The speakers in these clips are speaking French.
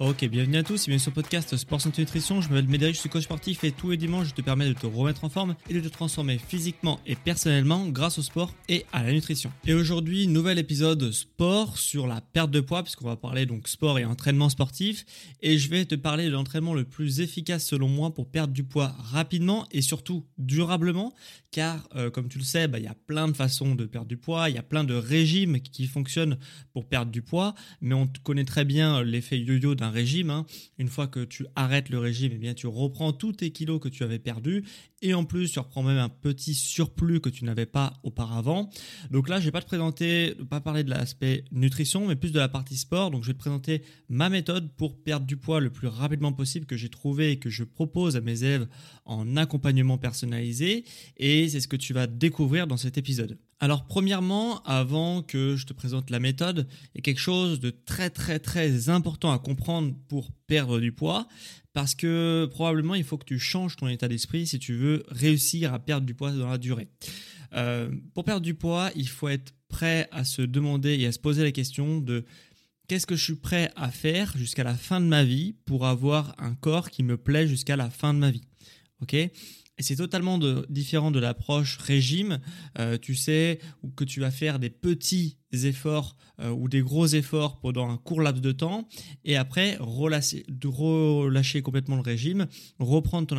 Ok, bienvenue à tous bienvenue sur le podcast Sport Santé Nutrition. Je m'appelle Médéric, je suis coach sportif et tous les dimanches je te permets de te remettre en forme et de te transformer physiquement et personnellement grâce au sport et à la nutrition. Et aujourd'hui, nouvel épisode sport sur la perte de poids puisqu'on va parler donc sport et entraînement sportif et je vais te parler de l'entraînement le plus efficace selon moi pour perdre du poids rapidement et surtout durablement car euh, comme tu le sais, bah, il y a plein de façons de perdre du poids, il y a plein de régimes qui fonctionnent pour perdre du poids, mais on connaît très bien l'effet yo-yo d'un régime. Hein. Une fois que tu arrêtes le régime, eh bien, tu reprends tous tes kilos que tu avais perdus et en plus tu reprends même un petit surplus que tu n'avais pas auparavant. Donc là, je vais pas te présenter, pas parler de l'aspect nutrition, mais plus de la partie sport. Donc je vais te présenter ma méthode pour perdre du poids le plus rapidement possible que j'ai trouvé et que je propose à mes élèves en accompagnement personnalisé et c'est ce que tu vas découvrir dans cet épisode. Alors premièrement, avant que je te présente la méthode, il y a quelque chose de très très très important à comprendre pour perdre du poids, parce que probablement il faut que tu changes ton état d'esprit si tu veux réussir à perdre du poids dans la durée. Euh, pour perdre du poids, il faut être prêt à se demander et à se poser la question de qu'est-ce que je suis prêt à faire jusqu'à la fin de ma vie pour avoir un corps qui me plaît jusqu'à la fin de ma vie. Ok? Et c'est totalement différent de l'approche régime, euh, tu sais, que tu vas faire des petits efforts euh, ou des gros efforts pendant un court laps de temps et après relâcher, complètement le régime, reprendre ton,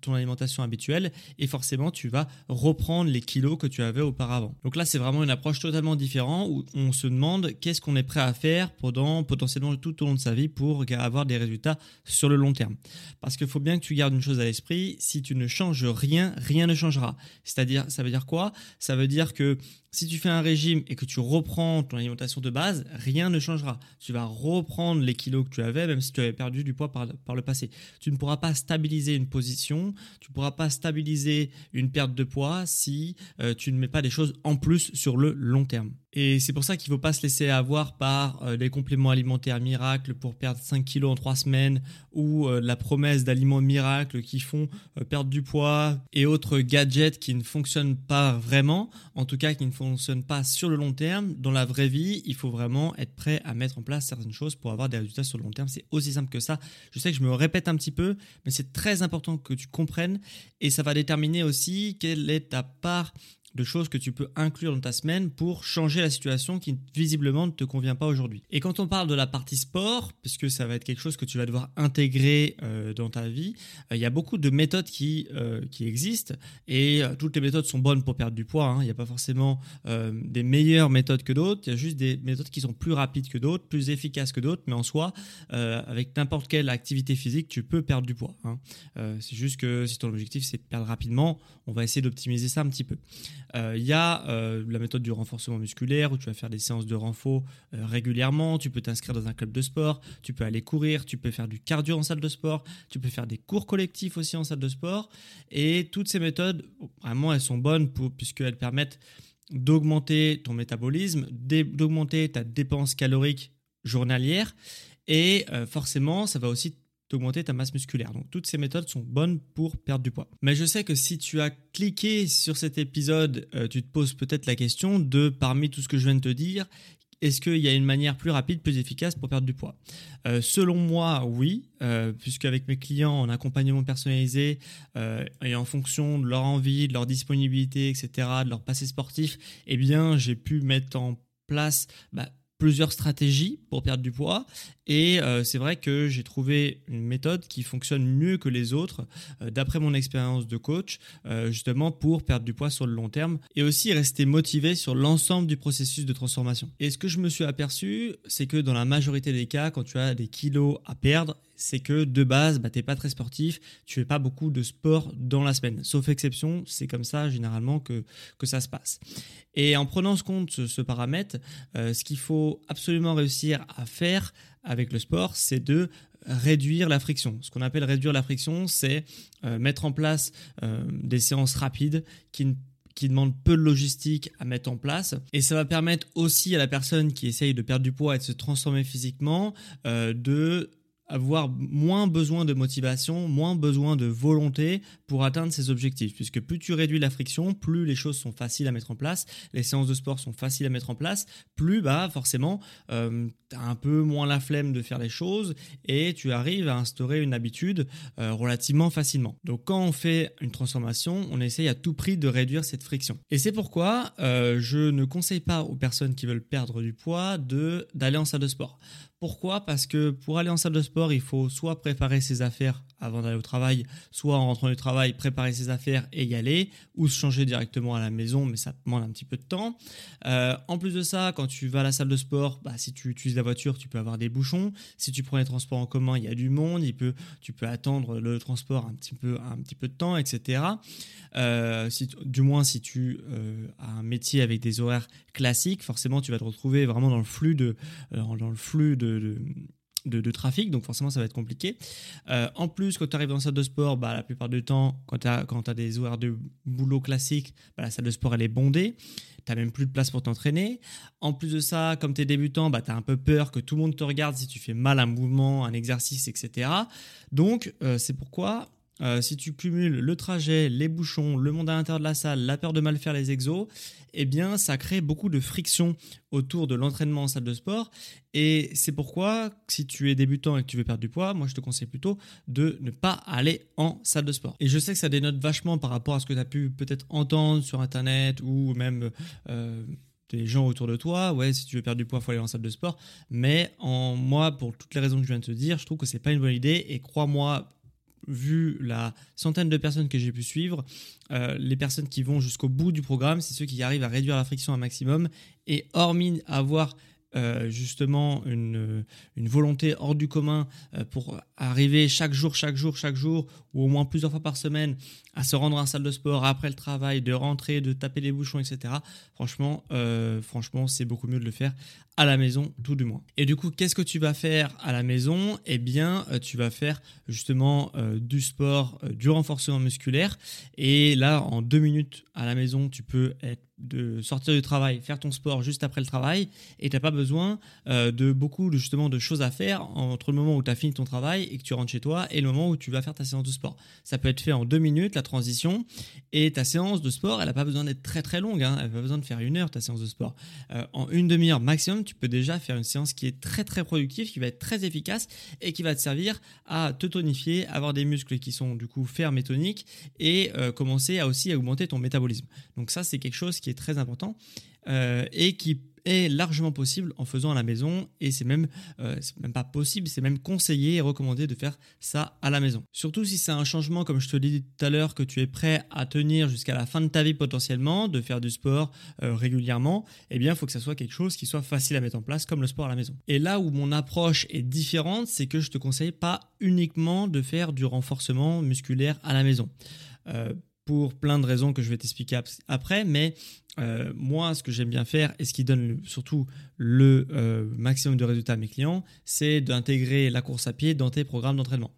ton alimentation habituelle et forcément tu vas reprendre les kilos que tu avais auparavant. Donc là c'est vraiment une approche totalement différente où on se demande qu'est-ce qu'on est prêt à faire pendant potentiellement tout au long de sa vie pour avoir des résultats sur le long terme. Parce qu'il faut bien que tu gardes une chose à l'esprit, si tu ne changes rien, rien ne changera. C'est-à-dire, ça veut dire quoi? Ça veut dire que si tu fais un régime et que tu reprends ton alimentation de base, rien ne changera. Tu vas reprendre les kilos que tu avais, même si tu avais perdu du poids par, le passé. Tu ne pourras pas stabiliser une position, tu ne pourras pas stabiliser une perte de poids si euh, tu ne mets pas des choses en plus sur le long terme. Et c'est pour ça qu'il ne faut pas se laisser avoir par euh, les compléments alimentaires miracles pour perdre 5 kilos en 3 semaines ou euh, la promesse d'aliments miracles qui font perdre du poids et autres gadgets qui ne fonctionnent pas vraiment, en tout cas qui ne fonctionnent pas sur le long terme. Dans la vraie vie, il faut vraiment être prêt à mettre en place certaines choses pour avoir des résultats sur le long terme. C'est aussi simple que ça. Je sais que je me répète un petit peu, mais c'est très important que tu comprennes et ça va déterminer aussi quelle est ta part de choses que tu peux inclure dans ta semaine pour changer la situation qui visiblement ne te convient pas aujourd'hui. Et quand on parle de la partie sport, puisque ça va être quelque chose que tu vas devoir intégrer euh, dans ta vie, euh, il y a beaucoup de méthodes qui, euh, qui existent et toutes les méthodes sont bonnes pour perdre du poids. Hein. Il n'y a pas forcément des meilleures méthodes que d'autres, il y a juste des méthodes qui sont plus rapides que d'autres, plus efficaces que d'autres, mais en soi, avec n'importe quelle activité physique, tu peux perdre du poids. Hein. c'est juste que si ton objectif c'est de perdre rapidement, on va essayer d'optimiser ça un petit peu. Euh, il y a euh, la méthode du renforcement musculaire où tu vas faire des séances de renfort euh, régulièrement. Tu peux t'inscrire dans un club de sport, tu peux aller courir, tu peux faire du cardio en salle de sport, tu peux faire des cours collectifs aussi en salle de sport. Et toutes ces méthodes, vraiment, elles sont bonnes puisqu'elles permettent d'augmenter ton métabolisme, d'augmenter ta dépense calorique journalière. Et forcément, ça va aussi augmenter ta masse musculaire. Donc toutes ces méthodes sont bonnes pour perdre du poids. Mais je sais que si tu as cliqué sur cet épisode, euh, tu te poses peut-être la question de parmi tout ce que je viens de te dire, est-ce qu'il y a une manière plus rapide, plus efficace pour perdre du poids? Euh, Selon moi, oui, euh, puisque avec mes clients en accompagnement personnalisé euh, et en fonction de leur envie, de leur disponibilité, etc., de leur passé sportif, eh bien, j'ai pu mettre en place bah, plusieurs stratégies pour perdre du poids et euh, c'est vrai que j'ai trouvé une méthode qui fonctionne mieux que les autres euh, d'après mon expérience de coach euh, justement pour perdre du poids sur le long terme et aussi rester motivé sur l'ensemble du processus de transformation. Et ce que je me suis aperçu, c'est que dans la majorité des cas quand tu as des kilos à perdre, c'est que de base, bah, tu n'es pas très sportif, tu fais pas beaucoup de sport dans la semaine. Sauf exception, c'est comme ça généralement que, que ça se passe. Et en prenant ce compte ce, paramètre, ce qu'il faut absolument réussir à faire avec le sport, c'est de réduire la friction. Ce qu'on appelle réduire la friction, c'est euh, mettre en place euh, des séances rapides qui qui demandent peu de logistique à mettre en place. Et ça va permettre aussi à la personne qui essaye de perdre du poids et de se transformer physiquement de avoir moins besoin de motivation, moins besoin de volonté pour atteindre ses objectifs. Puisque plus tu réduis la friction, plus les choses sont faciles à mettre en place, les séances de sport sont faciles à mettre en place, plus bah forcément euh, tu as un peu moins la flemme de faire les choses et tu arrives à instaurer une habitude euh, relativement facilement. Donc quand on fait une transformation, on essaye à tout prix de réduire cette friction. Et c'est pourquoi euh, je ne conseille pas aux personnes qui veulent perdre du poids d'aller en salle de sport. Pourquoi? Parce que pour aller en salle de sport, il faut soit préparer ses affaires avant d'aller au travail, soit en rentrant du travail, préparer ses affaires et y aller, ou se changer directement à la maison, mais ça demande un petit peu de temps. Euh, en plus de ça, quand tu vas à la salle de sport, bah, si tu utilises la voiture, tu peux avoir des bouchons. Si tu prends les transports en commun, il y a du monde, tu peux attendre le transport un petit peu, de temps, etc. Euh, du moins, si tu euh, as un métier avec des horaires classiques, forcément, tu vas te retrouver vraiment dans le flux de, dans le flux de, trafic, donc forcément ça va être compliqué. Euh, en plus, quand tu arrives dans la salle de sport, bah, la plupart du temps, quand tu as, as, des horaires de boulot classiques, bah, la salle de sport elle est bondée. Tu même plus de place pour t'entraîner. En plus de ça, comme tu es débutant, bah, tu as un peu peur que tout le monde te regarde si tu fais mal un mouvement, un exercice, etc. Donc, euh, c'est pourquoi euh, si tu cumules le trajet, les bouchons, le monde à l'intérieur de la salle, la peur de mal faire les exos, eh bien, ça crée beaucoup de friction autour de l'entraînement en salle de sport. Et c'est pourquoi, si tu es débutant et que tu veux perdre du poids, moi, je te conseille plutôt de ne pas aller en salle de sport. Et je sais que ça dénote vachement par rapport à ce que tu as pu peut-être entendre sur Internet ou même... Euh, des gens autour de toi, ouais, si tu veux perdre du poids, faut aller en salle de sport. Mais en moi, pour toutes les raisons que je viens de te dire, je trouve que c'est pas une bonne idée. Et crois-moi, vu la centaine de personnes que j'ai pu suivre, euh, les personnes qui vont jusqu'au bout du programme, c'est ceux qui arrivent à réduire la friction un maximum. Et hormis avoir euh, justement une, une, volonté hors du commun euh, pour arriver chaque jour, chaque jour, chaque jour, ou au moins plusieurs fois par semaine, à se rendre en salle de sport après le travail, de rentrer, de taper les bouchons, etc. Franchement, euh, franchement, c'est beaucoup mieux de le faire à la maison, tout du moins. Et du coup, qu'est-ce que tu vas faire à la maison? Eh bien, tu vas faire justement du sport, du renforcement musculaire. Et là, en deux minutes à la maison, tu peux être de sortir du travail, faire ton sport juste après le travail, et tu n'as pas besoin euh, de beaucoup de, justement de choses à faire entre le moment où tu as fini ton travail et que tu rentres chez toi et le moment où tu vas faire ta séance de sport. Ça peut être fait en deux minutes, la transition, et ta séance de sport, elle n'a pas besoin d'être très très longue, hein. elle n'a pas besoin de faire une heure ta séance de sport. Euh, en une demi-heure maximum, tu peux déjà faire une séance qui est très très productive, qui va être très efficace et qui va te servir à te tonifier, avoir des muscles qui sont du coup fermes et toniques et euh, commencer à aussi augmenter ton métabolisme. Donc ça, c'est quelque chose qui est très important euh, et qui est largement possible en faisant à la maison et c'est même, euh, même pas possible, c'est même conseillé et recommandé de faire ça à la maison. Surtout si c'est un changement, comme je te l'ai dit tout à l'heure, que tu es prêt à tenir jusqu'à la fin de ta vie potentiellement, de faire du sport euh, régulièrement, eh bien il faut que ça soit quelque chose qui soit facile à mettre en place comme le sport à la maison. Et là où mon approche est différente, c'est que je te conseille pas uniquement de faire du renforcement musculaire à la maison pour plein de raisons que je vais t'expliquer après, mais euh, moi, ce que j'aime bien faire et ce qui donne surtout le euh, maximum de résultats à mes clients, c'est d'intégrer la course à pied dans tes programmes d'entraînement.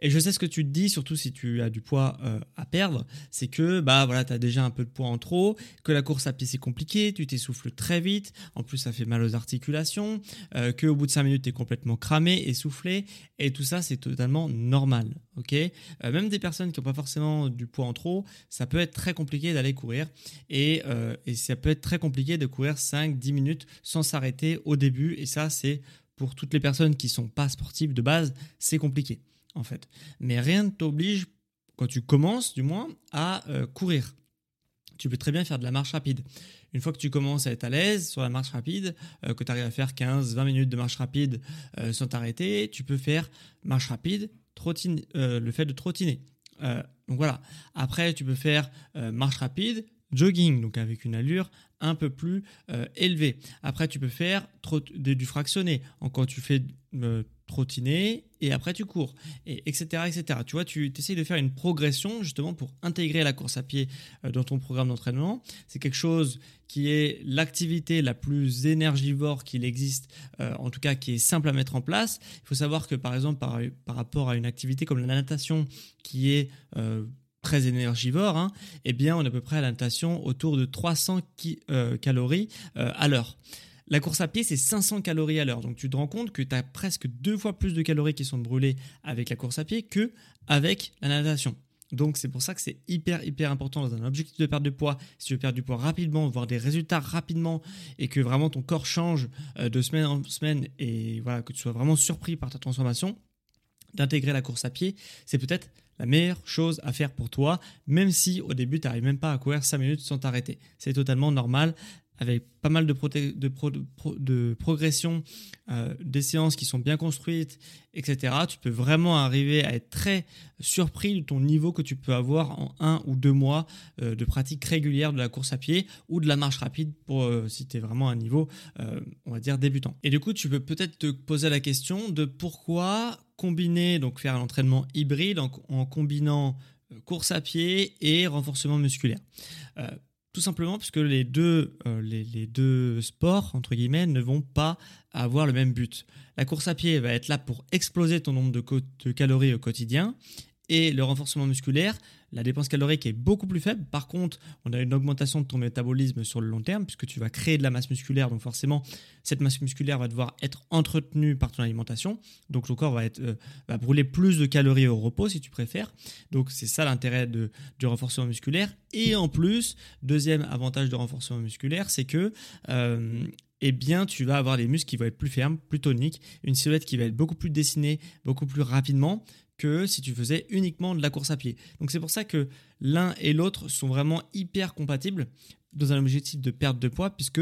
Et je sais ce que tu te dis, surtout si tu as du poids euh, à perdre, c'est que bah voilà, tu as déjà un peu de poids en trop, que la course à pied c'est compliqué, tu t'essouffles très vite, en plus ça fait mal aux articulations, euh, qu'au bout de 5 minutes tu es complètement cramé, essoufflé, et tout ça c'est totalement normal. ok? Euh, même des personnes qui n'ont pas forcément du poids en trop, ça peut être très compliqué d'aller courir, et, et ça peut être très compliqué de courir 5-10 minutes sans s'arrêter au début, et ça c'est pour toutes les personnes qui sont pas sportives de base, c'est compliqué en fait. Mais rien ne t'oblige, quand tu commences du moins, à euh, courir. Tu peux très bien faire de la marche rapide. Une fois que tu commences à être à l'aise sur la marche rapide, euh, que tu arrives à faire 15-20 minutes de marche rapide euh, sans t'arrêter, tu peux faire marche rapide, le fait de trottiner. donc voilà. Après, tu peux faire marche rapide, jogging, donc avec une allure un peu plus élevée. Après, tu peux faire du fractionné. Quand tu fais trottiner et après tu cours, et etc., etc. Tu vois, tu essayes de faire une progression justement pour intégrer la course à pied euh, dans ton programme d'entraînement. C'est quelque chose qui est l'activité la plus énergivore qu'il existe, euh, en tout cas qui est simple à mettre en place. Il faut savoir que par exemple par, par rapport à une activité comme la natation qui est euh, très énergivore, hein, eh bien on est à peu près à la natation autour de 300 calories à l'heure. La course à pied, c'est 500 calories à l'heure. Donc tu te rends compte que tu as presque deux fois plus de calories qui sont brûlées avec la course à pied que avec la natation. Donc c'est pour ça que c'est hyper hyper important dans un objectif de perte de poids, si tu veux perdre du poids rapidement, voir des résultats rapidement et que vraiment ton corps change euh, de semaine en semaine et voilà que tu sois vraiment surpris par ta transformation, d'intégrer la course à pied, c'est peut-être la meilleure chose à faire pour toi, même si au début tu n'arrives même pas à courir 5 minutes sans t'arrêter. C'est totalement normal avec pas mal de, de, progression, euh, des séances qui sont bien construites, etc., tu peux vraiment arriver à être très surpris de ton niveau que tu peux avoir en un ou deux mois euh, de pratique régulière de la course à pied ou de la marche rapide pour euh, si tu es vraiment à un niveau, on va dire, débutant. Et du coup, tu peux peut-être te poser la question de pourquoi combiner, donc faire un entraînement hybride en combinant course à pied et renforcement musculaire. Tout simplement parce que les deux, euh, les, deux sports, entre guillemets, ne vont pas avoir le même but. La course à pied va être là pour exploser ton nombre de calories au quotidien et le renforcement musculaire la dépense calorique est beaucoup plus faible. Par contre, on a une augmentation de ton métabolisme sur le long terme puisque tu vas créer de la masse musculaire. Donc forcément, cette masse musculaire va devoir être entretenue par ton alimentation. Donc ton corps va, être, euh, brûler plus de calories au repos si tu préfères. Donc c'est ça l'intérêt du renforcement musculaire. Et en plus, deuxième avantage de renforcement musculaire, c'est que euh, eh bien, tu vas avoir des muscles qui vont être plus fermes, plus toniques, une silhouette qui va être beaucoup plus dessinée, beaucoup plus rapidement que si tu faisais uniquement de la course à pied. Donc c'est pour ça que l'un et l'autre sont vraiment hyper compatibles dans un objectif de perte de poids puisque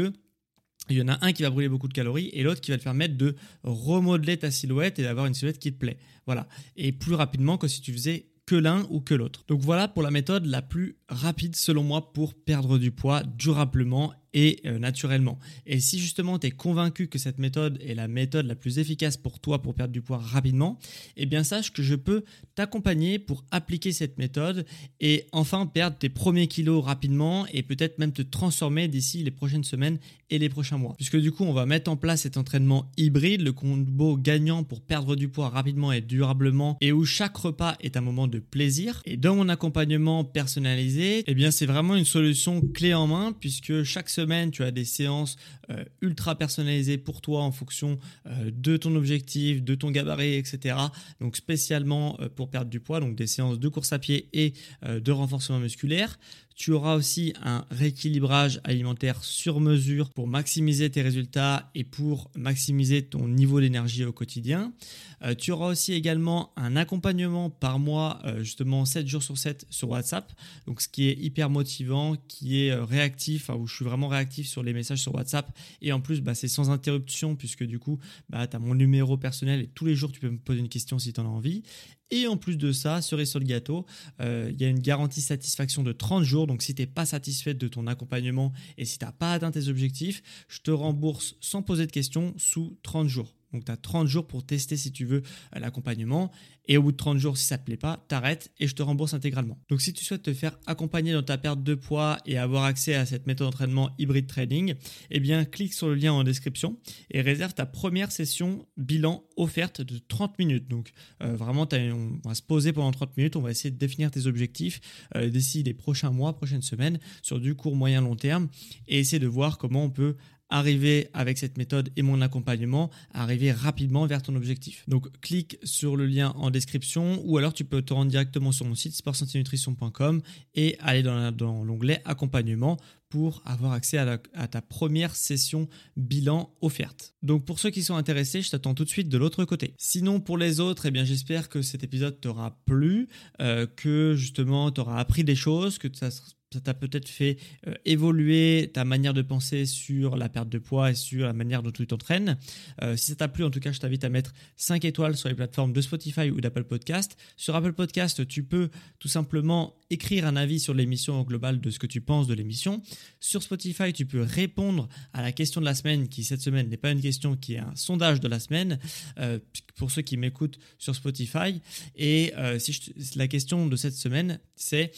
il y en a un qui va brûler beaucoup de calories et l'autre qui va te permettre de remodeler ta silhouette et d'avoir une silhouette qui te plaît. Voilà. Et plus rapidement que si tu faisais que l'un ou que l'autre. Donc voilà pour la méthode la plus rapide selon moi pour perdre du poids durablement et euh, naturellement. Et si justement tu es convaincu que cette méthode est la méthode la plus efficace pour toi pour perdre du poids rapidement, eh bien sache que je peux t'accompagner pour appliquer cette méthode et enfin perdre tes premiers kilos rapidement et peut-être même te transformer d'ici les prochaines semaines et les prochains mois. Puisque du coup, on va mettre en place cet entraînement hybride, le combo gagnant pour perdre du poids rapidement et durablement et où chaque repas est un moment de plaisir. Et dans mon accompagnement personnalisé, eh bien c'est vraiment une solution clé en main puisque chaque semaine tu as des séances euh, ultra personnalisées pour toi en fonction euh, de ton objectif, de ton gabarit, etc. Donc spécialement euh, pour perdre du poids, donc des séances de course à pied et de renforcement musculaire. Tu auras aussi un rééquilibrage alimentaire sur mesure pour maximiser tes résultats et pour maximiser ton niveau d'énergie au quotidien. Euh, tu auras aussi également un accompagnement par mois, euh, justement 7 jours sur 7 sur WhatsApp. Donc ce qui est hyper motivant, qui est euh, réactif, où je suis vraiment réactif sur les messages sur WhatsApp. Et en plus, bah, c'est sans interruption puisque du coup, bah, tu as mon numéro personnel et tous les jours, tu peux me poser une question si tu en as envie. Et en plus de ça, cerise sur le gâteau, euh, il y a une garantie satisfaction de 30 jours. Donc si tu n'es pas satisfait de ton accompagnement et si tu n'as pas atteint tes objectifs, je te rembourse sans poser de questions sous 30 jours. Donc tu as 30 jours pour tester si tu veux l'accompagnement. Et au bout de 30 jours, si ça te plaît pas, t'arrêtes et je te rembourse intégralement. Donc si tu souhaites te faire accompagner dans ta perte de poids et avoir accès à cette méthode d'entraînement hybride trading, eh bien clique sur le lien en description et réserve ta première session bilan offerte de 30 minutes. Donc euh, vraiment, on va se poser pendant 30 minutes, on va essayer de définir tes objectifs euh, d'ici les prochains mois, prochaines semaines, sur du court, moyen, long terme, et essayer de voir comment on peut arriver avec cette méthode et mon accompagnement, arriver rapidement vers ton objectif. Donc clique sur le lien en description ou alors tu peux te rendre directement sur mon site sportsantinutrition.com et aller dans, l'onglet accompagnement pour avoir accès à, ta première session bilan offerte. Donc pour ceux qui sont intéressés, je t'attends tout de suite de l'autre côté. Sinon pour les autres, eh bien j'espère que cet épisode t'aura plu, euh, que justement tu auras appris des choses, que ça ça t'a peut-être fait euh, évoluer ta manière de penser sur la perte de poids et sur la manière dont tu t'entraînes. Euh, si ça t'a plu, en tout cas, je t'invite à mettre 5 étoiles sur les plateformes de Spotify ou d'Apple Podcast. Sur Apple Podcast, tu peux tout simplement écrire un avis sur l'émission globale de ce que tu penses de l'émission. Sur Spotify, tu peux répondre à la question de la semaine, qui cette semaine n'est pas une question, qui est un sondage de la semaine, euh, pour ceux qui m'écoutent sur Spotify. Et si la question de cette semaine, c'est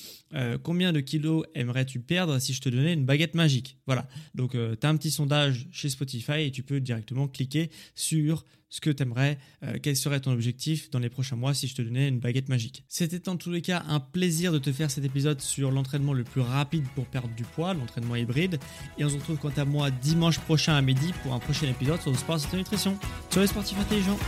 combien de kilos aimerais-tu perdre si je te donnais une baguette magique? Voilà, donc euh, tu as un petit sondage chez Spotify et tu peux directement cliquer sur ce que tu aimerais, euh, quel serait ton objectif dans les prochains mois si je te donnais une baguette magique. C'était en tous les cas un plaisir de te faire cet épisode sur l'entraînement le plus rapide pour perdre du poids, l'entraînement hybride. Et on se retrouve quant à moi dimanche prochain à midi pour un prochain épisode sur le sport et la nutrition. Sur les sportifs intelligents